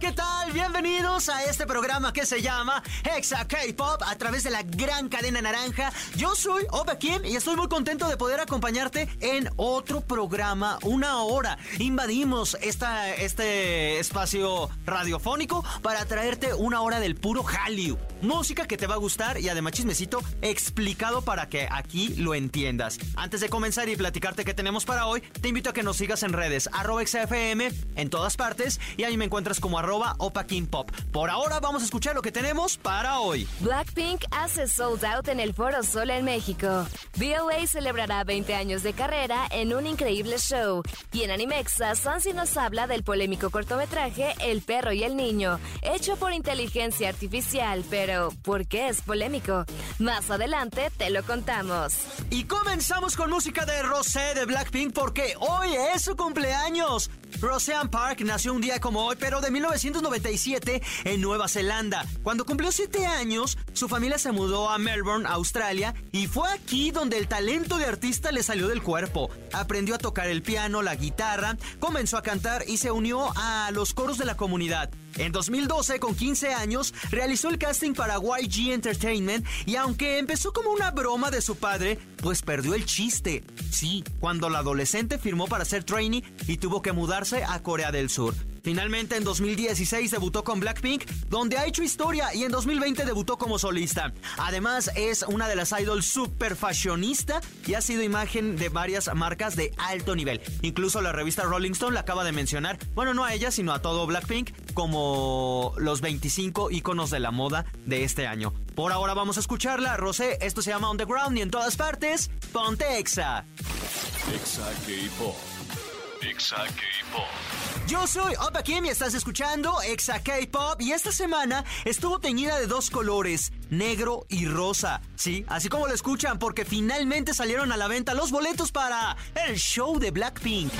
¿Qué tal? Bienvenidos a este programa que se llama Hexa K-Pop a través de la gran cadena naranja. Yo soy Opa Kim y estoy muy contento de poder acompañarte en otro programa, una hora. Invadimos esta, este espacio radiofónico para traerte una hora del puro Hallyu. Música que te va a gustar y además chismecito explicado para que aquí lo entiendas. Antes de comenzar y platicarte qué tenemos para hoy, te invito a que nos sigas en redes, arroba XFM, en todas partes, y ahí me encuentras como arroba Pop. Por ahora vamos a escuchar lo que tenemos para hoy. Blackpink hace sold out en el Foro Sol en México. BOA celebrará 20 años de carrera en un increíble show. Y en Animexa, Sansi nos habla del polémico cortometraje El perro y el niño, hecho por inteligencia artificial, pero ¿por qué es polémico? Más adelante te lo contamos. Y comenzamos con música de Rosé de Blackpink porque hoy es su cumpleaños. Roseanne Park nació un día como hoy, pero de 1997 en Nueva Zelanda. Cuando cumplió 7 años, su familia se mudó a Melbourne, Australia, y fue aquí donde el talento de artista le salió del cuerpo. Aprendió a tocar el piano, la guitarra, comenzó a cantar y se unió a los coros de la comunidad. En 2012, con 15 años, realizó el casting para YG Entertainment y aunque empezó como una broma de su padre, pues perdió el chiste. Sí, cuando la adolescente firmó para ser trainee y tuvo que mudarse a Corea del Sur. Finalmente en 2016 debutó con Blackpink, donde ha hecho historia y en 2020 debutó como solista. Además es una de las idols super fashionista y ha sido imagen de varias marcas de alto nivel. Incluso la revista Rolling Stone la acaba de mencionar, bueno no a ella sino a todo Blackpink, como los 25 iconos de la moda de este año. Por ahora vamos a escucharla, Rosé, esto se llama On the Ground y en todas partes, ponte Exa. Exa K-Pop. Exa K-Pop. Yo soy Opa Kim y estás escuchando Exa K-Pop y esta semana estuvo teñida de dos colores, negro y rosa. Sí, así como lo escuchan porque finalmente salieron a la venta los boletos para el show de Blackpink.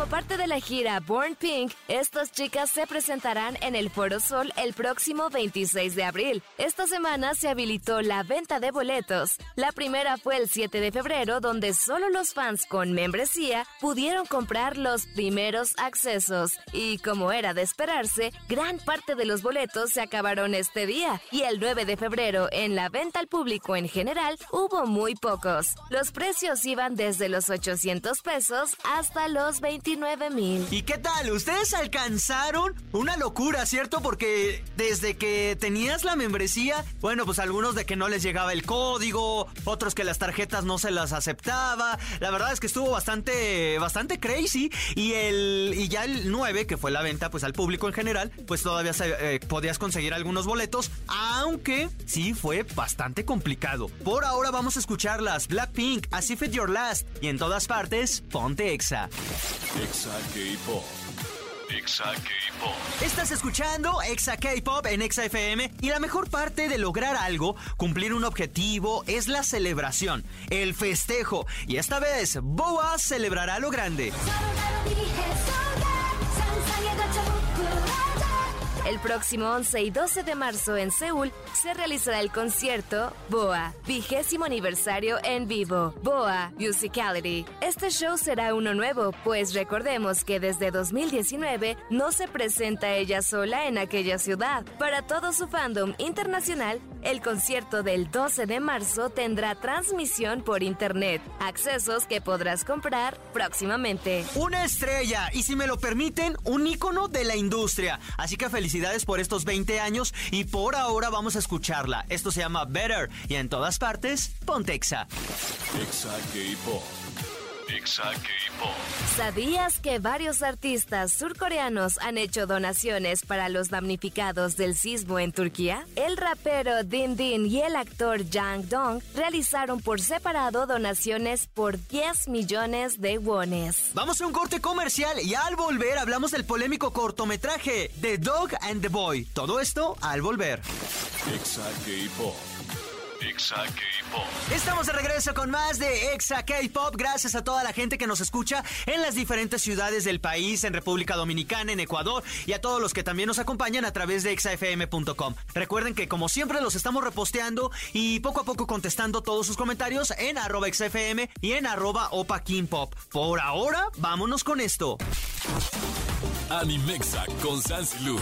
Como parte de la gira Born Pink, estas chicas se presentarán en el Foro Sol el próximo 26 de abril. Esta semana se habilitó la venta de boletos. La primera fue el 7 de febrero, donde solo los fans con membresía pudieron comprar los primeros accesos. Y como era de esperarse, gran parte de los boletos se acabaron este día. Y el 9 de febrero, en la venta al público en general, hubo muy pocos. Los precios iban desde los 800 pesos hasta los 29 mil. ¿Y qué tal? ¿Ustedes alcanzaron una locura, cierto? Porque desde que tenías la membresía, bueno, pues algunos de que no les llegaba el código, otros que las tarjetas no se las aceptaba. La verdad es que estuvo bastante, bastante crazy. Y el, y ya el 9, que fue la venta, pues al público en general, pues todavía eh, podías conseguir algunos boletos, aunque sí fue bastante complicado. Por ahora vamos a escucharlas. Blackpink, As If It Your Last. Y en todas partes, ponte Exa. Exa K-Pop. Exa K-Pop. Estás escuchando Exa K-Pop en Exa FM y la mejor parte de lograr algo, cumplir un objetivo, es la celebración, el festejo. Y esta vez, Boa celebrará lo grande. El próximo 11 y 12 de marzo en Seúl se realizará el concierto BOA, vigésimo aniversario en vivo, BOA Musicality. Este show será uno nuevo, pues recordemos que desde 2019 no se presenta ella sola en aquella ciudad. Para todo su fandom internacional, el concierto del 12 de marzo tendrá transmisión por internet, accesos que podrás comprar próximamente. Una estrella y si me lo permiten, un ícono de la industria. Así que felicidades por estos 20 años y por ahora vamos a escucharla. Esto se llama Better y en todas partes, Pontexa. Exa. Exa K-Pop. ¿Sabías que varios artistas surcoreanos han hecho donaciones para los damnificados del sismo en Turquía? El rapero Din Din y el actor Jang Dong realizaron por separado donaciones por 10 millones de wones. Vamos a un corte comercial y al volver hablamos del polémico cortometraje The Dog and the Boy. Todo esto al volver. Exa K-Pop. Exa K-Pop. Estamos de regreso con más de Exa K-Pop. Gracias a toda la gente que nos escucha en las diferentes ciudades del país, en República Dominicana, en Ecuador y a todos los que también nos acompañan a través de exafm.com. Recuerden que como siempre los estamos reposteando y poco a poco contestando todos sus comentarios en arroba exafm y en arroba opa Pop. Por ahora, vámonos con esto. Animexa con Sansilu.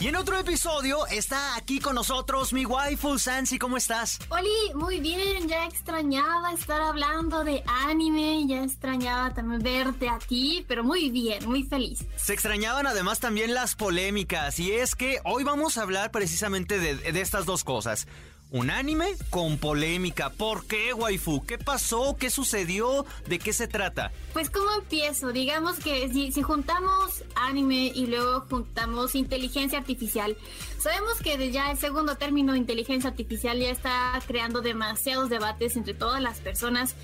Y en otro episodio está aquí con nosotros mi waifu Sansi, ¿cómo estás? Oli, muy bien, ya extrañaba estar hablando de anime, ya extrañaba también verte a ti, pero muy bien, muy feliz. Se extrañaban además también las polémicas y es que hoy vamos a hablar precisamente de, de estas dos cosas. Un anime con polémica. ¿Por qué, waifu? ¿Qué pasó? ¿Qué sucedió? ¿De qué se trata? Pues cómo empiezo, digamos que si, juntamos anime y luego juntamos inteligencia artificial, sabemos que ya el segundo término inteligencia artificial ya está creando demasiados debates entre todas las personas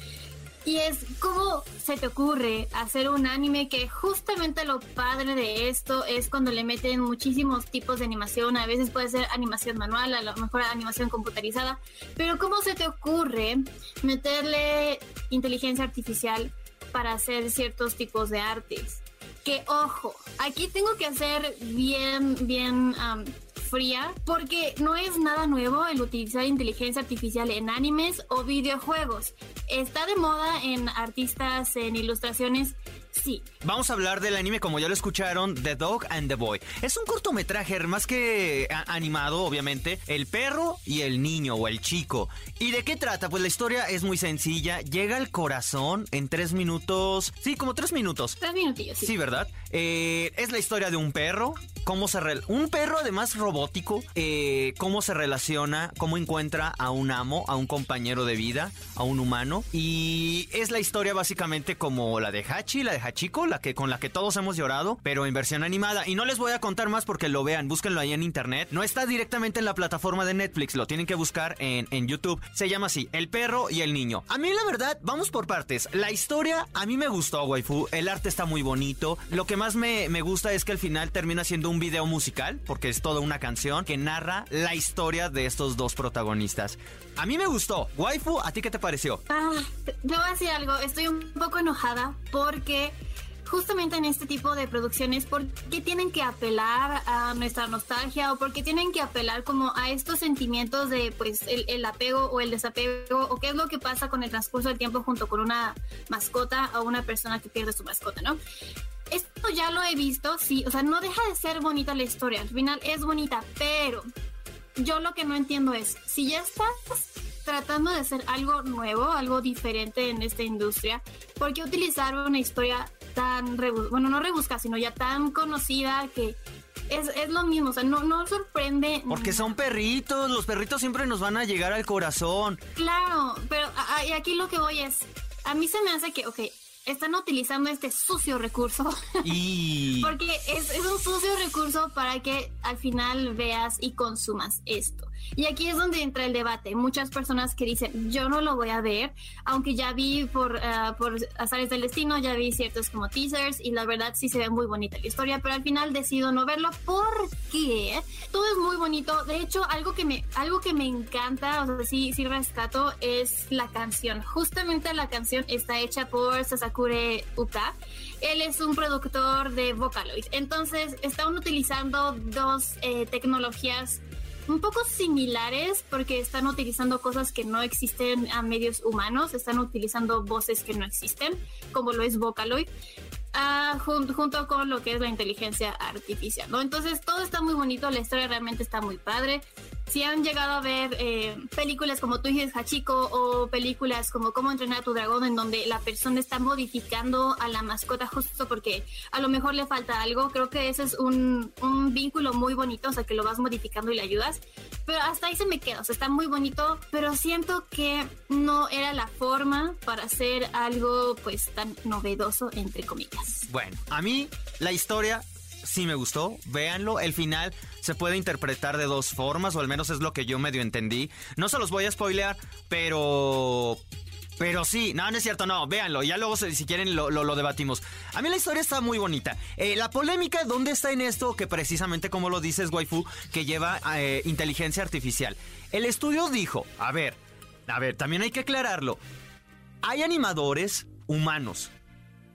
y es cómo se te ocurre hacer un anime que justamente lo padre de esto es cuando le meten muchísimos tipos de animación. A veces puede ser animación manual, a lo mejor animación computarizada. Pero cómo se te ocurre meterle inteligencia artificial para hacer ciertos tipos de artes. Que ojo, aquí tengo que hacer bien, bien fría porque no es nada nuevo el utilizar inteligencia artificial en animes o videojuegos. Está de moda en artistas, en ilustraciones Sí. Vamos a hablar del anime, como ya lo escucharon, The Dog and the Boy. Es un cortometraje más que animado, obviamente. El perro y el niño o el chico. ¿Y de qué trata? Pues la historia es muy sencilla. Llega al corazón en tres minutos. Sí, como tres minutos. Tres minutillos, sí. Sí, ¿verdad? Eh, es la historia de un perro. Cómo se un perro además robótico. Eh, cómo se relaciona, cómo encuentra a un amo, a un compañero de vida, a un humano. Y es la historia básicamente como la de Hachi, la de Chico, la que con la que todos hemos llorado, pero en versión animada. Y no les voy a contar más porque lo vean, búsquenlo ahí en internet. No está directamente en la plataforma de Netflix, lo tienen que buscar en, en YouTube. Se llama así, El perro y el niño. A mí la verdad, vamos por partes. La historia a mí me gustó, waifu. El arte está muy bonito. Lo que más me, me gusta es que al final termina siendo un video musical, porque es toda una canción que narra la historia de estos dos protagonistas. A mí me gustó. Waifu, ¿a ti qué te pareció? Ah, te voy a decir algo. Estoy un poco enojada porque justamente en este tipo de producciones, ¿por qué tienen que apelar a nuestra nostalgia o por qué tienen que apelar como a estos sentimientos de pues el, apego o el desapego o qué es lo que pasa con el transcurso del tiempo junto con una mascota o una persona que pierde su mascota, ¿no? Esto ya lo he visto, sí, o sea, no deja de ser bonita la historia, al final es bonita, pero yo lo que no entiendo es, si ya estás tratando de hacer algo nuevo, algo diferente en esta industria, ¿por qué utilizar una historia tan, bueno, no rebusca, sino ya tan conocida que es, es, lo mismo, o sea, no, no sorprende. Porque son perritos, los perritos siempre nos van a llegar al corazón. Claro, pero y aquí lo que voy es, a mí se me hace que, ok, están utilizando este sucio recurso. Y... Porque es, es, un sucio recurso para que al final veas y consumas esto. Y aquí es donde entra el debate. Muchas personas que dicen, yo no lo voy a ver, aunque ya vi por, uh, por azares del destino, ya vi ciertos como teasers y la verdad sí se ve muy bonita la historia, pero al final decido no verlo porque todo es muy bonito. De hecho, algo que me, algo que me encanta, o sea, sí, sí rescato, es la canción. Justamente la canción está hecha por Sasakure Uka. Él es un productor de Vocaloid. Entonces, están utilizando dos eh, tecnologías un poco similares porque están utilizando cosas que no existen a medios humanos, están utilizando voces que no existen, como lo es Vocaloid. Ah, junto con lo que es la inteligencia artificial, ¿no? Entonces todo está muy bonito, la historia realmente está muy padre si han llegado a ver eh, películas como Tú dices Hachiko o películas como Cómo entrenar a tu dragón en donde la persona está modificando a la mascota justo porque a lo mejor le falta algo, creo que ese es un, un vínculo muy bonito, o sea que lo vas modificando y le ayudas, pero hasta ahí se me queda, o sea está muy bonito, pero siento que no era la forma para hacer algo pues tan novedoso entre comillas. Bueno, a mí la historia sí me gustó, véanlo, el final se puede interpretar de dos formas, o al menos es lo que yo medio entendí. No se los voy a spoilear, pero Pero sí, no, no es cierto, no, véanlo, ya luego si quieren lo, debatimos. A mí la historia está muy bonita. Eh, la polémica, ¿dónde está en esto? Que precisamente como lo dices, waifu, que lleva eh, inteligencia artificial. El estudio dijo, a ver, a ver, también hay que aclararlo. Hay animadores humanos,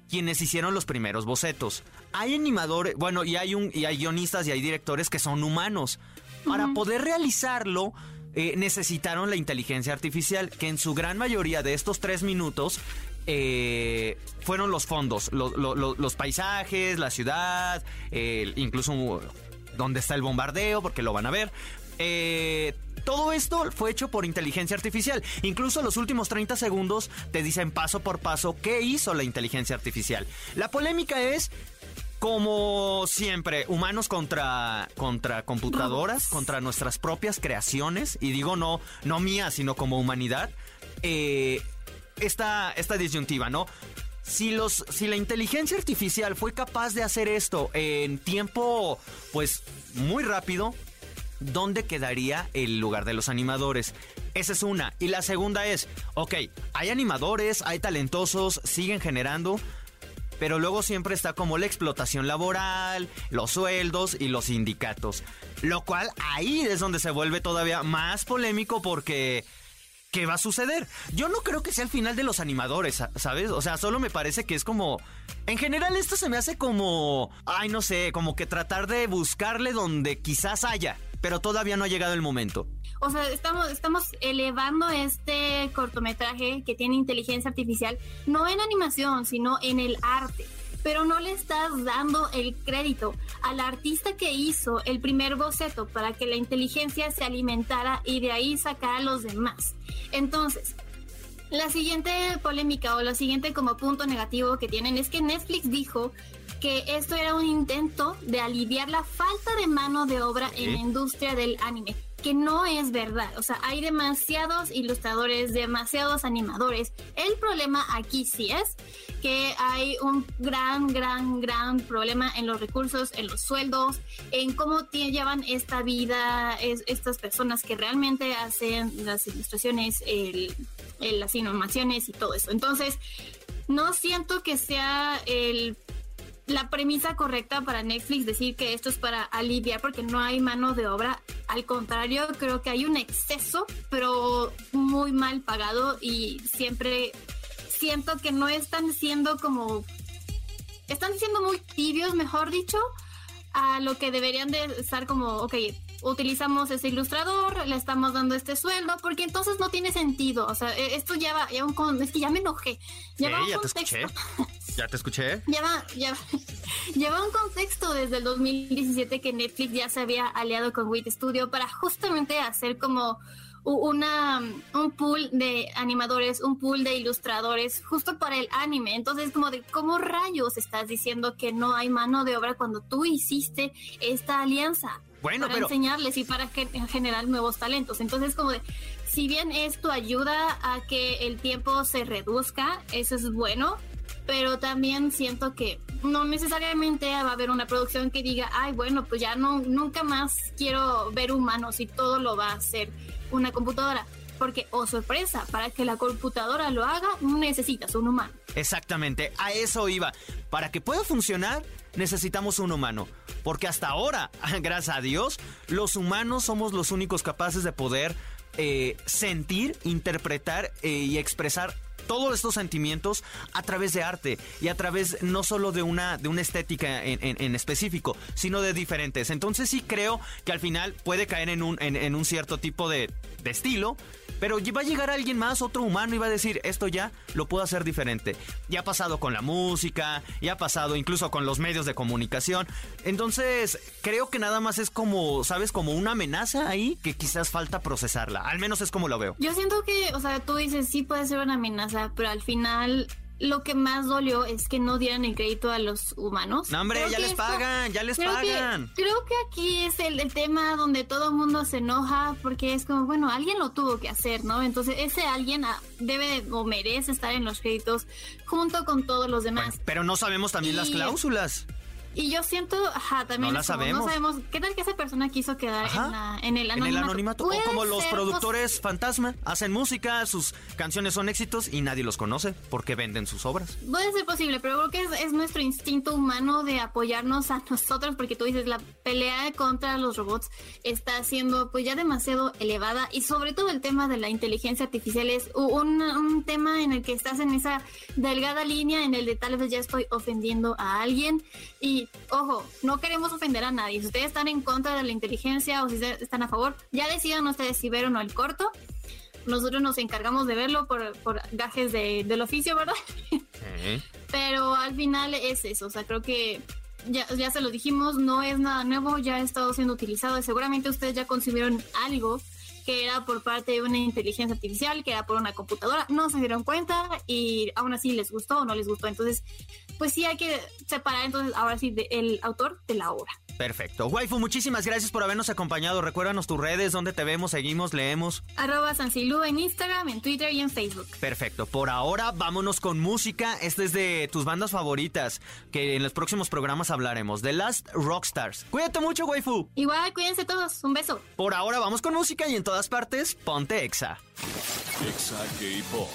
quienes hicieron los primeros bocetos. Hay animadores, bueno, y hay, un, y hay guionistas y hay directores que son humanos. Para poder realizarlo, eh, necesitaron la inteligencia artificial, que en su gran mayoría de estos tres minutos eh, fueron los fondos, los paisajes, la ciudad, incluso donde está el bombardeo, porque lo van a ver. Eh, todo esto fue hecho por inteligencia artificial. Incluso los últimos 30 segundos te dicen paso por paso qué hizo la inteligencia artificial. La polémica es como siempre, humanos contra, contra computadoras, contra nuestras propias creaciones, y digo no, no mías, sino como humanidad, eh, esta, esta disyuntiva, ¿no? Si, los, si la inteligencia artificial fue capaz de hacer esto en tiempo, pues, muy rápido, ¿dónde quedaría el lugar de los animadores? Esa es una. Y la segunda es, ok, hay animadores, hay talentosos, siguen generando, pero luego siempre está como la explotación laboral, los sueldos y los sindicatos. Lo cual ahí es donde se vuelve todavía más polémico porque... ¿Qué va a suceder? Yo no creo que sea el final de los animadores, ¿sabes? O sea, solo me parece que es como... En general esto se me hace como... Ay, no sé, como que tratar de buscarle donde quizás haya, pero todavía no ha llegado el momento o sea, estamos, estamos elevando este cortometraje que tiene inteligencia artificial, no en animación, sino en el arte. Pero no le estás dando el crédito al artista que hizo el primer boceto para que la inteligencia se alimentara y de ahí sacara a los demás. Entonces, la siguiente polémica o la siguiente como punto negativo que tienen es que Netflix dijo que esto era un intento de aliviar la falta de mano de obra en la industria del anime que no es verdad. O sea, hay demasiados ilustradores, demasiados animadores. El problema aquí sí es que hay un gran, gran, gran problema en los recursos, en los sueldos, en cómo llevan esta vida estas personas que realmente hacen las ilustraciones, las animaciones y todo eso. Entonces, no siento que sea el la premisa correcta para Netflix decir que esto es para aliviar porque no hay mano de obra. Al contrario, creo que hay un exceso, pero muy mal pagado y siempre siento que no están siendo como... Están siendo muy tibios, mejor dicho, a lo que deberían de estar como, ok, utilizamos ese ilustrador, le estamos dando este sueldo, porque entonces no tiene sentido. O sea, e, esto ya va, ya un, es que ya me enojé. ya Te escuché. Ya te escuché. Lleva, lleva, lleva un contexto desde el 2017 que Netflix ya se había aliado con Wit Studio para justamente hacer como una un pool de animadores, un pool de ilustradores justo para el anime. Entonces, como de cómo rayos estás diciendo que no hay mano de obra cuando tú hiciste esta alianza bueno, para enseñarles y para generar nuevos talentos. Entonces, como de si bien esto ayuda a que el tiempo se reduzca, eso es bueno, pero también siento que no necesariamente va a haber una producción que diga, ay, bueno, pues ya no, nunca más quiero ver humanos y todo lo va a hacer una computadora. Porque, oh sorpresa, para que la computadora lo haga, necesitas un humano. Exactamente, a eso iba. Para que pueda funcionar, necesitamos un humano. Porque hasta ahora, gracias a Dios, los humanos somos los únicos capaces de poder eh, sentir, interpretar eh, y expresar todos estos sentimientos a través de arte y a través no solo de una, de una estética en, específico, sino de diferentes. Entonces sí creo que al final puede caer en un, en, un cierto tipo de, de estilo, pero va a llegar alguien más, otro humano, y va a decir, esto ya lo puedo hacer diferente. Ya ha pasado con la música, ya ha pasado incluso con los medios de comunicación. Entonces, creo que nada más es como, ¿sabes? Como una amenaza ahí que quizás falta procesarla. Al menos es como lo veo. Yo siento que, o sea, tú dices, sí puede ser una amenaza, pero al final lo que más dolió es que no dieran el crédito a los humanos. No, hombre, ya les pagan, ya les pagan. creo que aquí es el, tema donde todo el mundo se enoja porque es como, bueno, alguien lo tuvo que hacer, ¿no? Entonces ese alguien ah, debe o merece estar en los créditos junto con todos los demás. pero no sabemos también las cláusulas. Y yo siento, ajá, también No la sabemos. no sabemos qué tal que esa persona quiso quedar en, la- en el En anonimato. el anonimato. O como los productores fantasma. Hacen música, sus canciones son éxitos y nadie los conoce porque venden sus obras. Puede ser posible, pero creo que es, es nuestro instinto humano de apoyarnos a nosotros, porque tú dices, la pelea contra los robots está siendo pues ya demasiado elevada y sobre todo el tema de la inteligencia artificial es un, un tema en el que estás en esa delgada línea en el de tal vez ya estoy ofendiendo a alguien y ojo, no queremos ofender a nadie. Si ustedes están en contra de la inteligencia o si están a favor, ya decidan ustedes si ver o no el corto. Nosotros nos encargamos de verlo por, por gajes de- del oficio, ¿verdad? Pero al final es eso, o sea, creo que ya, ya se lo dijimos, no es nada nuevo, ya ha estado siendo utilizado y seguramente ustedes ya concibieron algo que era por parte de una inteligencia artificial, que era por una computadora, no se dieron cuenta y aún así les gustó o no les gustó. Entonces, pues sí hay que separar entonces ahora sí de- el autor de la obra. Perfecto. Waifu, muchísimas gracias por habernos acompañado. Recuérdanos tus redes, donde te vemos, seguimos, leemos. Arroba Sansilú en Instagram, en Twitter y en Facebook. Perfecto. Por ahora, vámonos con música. Esta es de tus bandas favoritas, que en los próximos programas hablaremos. The Last Rockstars. Cuídate mucho, Waifu. Igual, cuídense todos, un beso. Por ahora, vamos con música y en todas partes, ponte Exa. Exa K-Pop.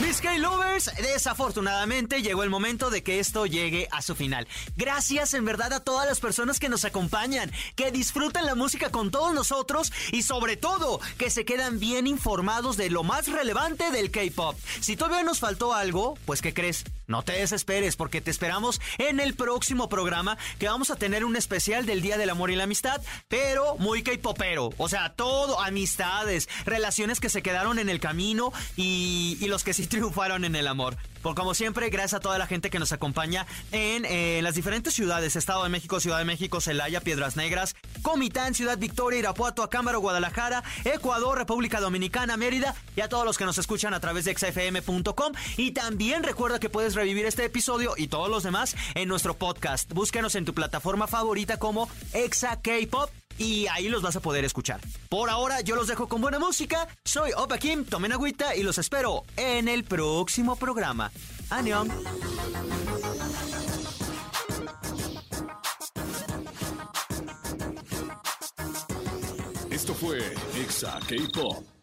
Mis K-Lovers, desafortunadamente llegó el momento de que esto llegue a su final. Gracias en verdad a todas las personas que nos acompañan, que disfrutan la música con todos nosotros y sobre todo que se quedan bien informados de lo más relevante del K-Pop. Si todavía nos faltó algo, pues ¿qué crees? No te desesperes porque te esperamos en el próximo programa que vamos a tener un especial del Día del Amor y la Amistad, pero muy K-Popero. O sea, todo, amistades, relaciones que se quedaron en el camino y, los que sí triunfaron en el amor. Por como siempre, gracias a toda la gente que nos acompaña en eh, las diferentes ciudades, Estado de México, Ciudad de México, Celaya, Piedras Negras, Comitán, Ciudad Victoria, Irapuato, Acámbaro, Guadalajara, Ecuador, República Dominicana, Mérida y a todos los que nos escuchan a través de xfm.com. Y también recuerda que puedes revivir este episodio y todos los demás en nuestro podcast. Búscanos en tu plataforma favorita como Exa y ahí los vas a poder escuchar. Por ahora yo los dejo con buena música. Soy Opa Kim, tomen agüita y los espero en el próximo programa. Anión. Esto fue Exa K-Pop.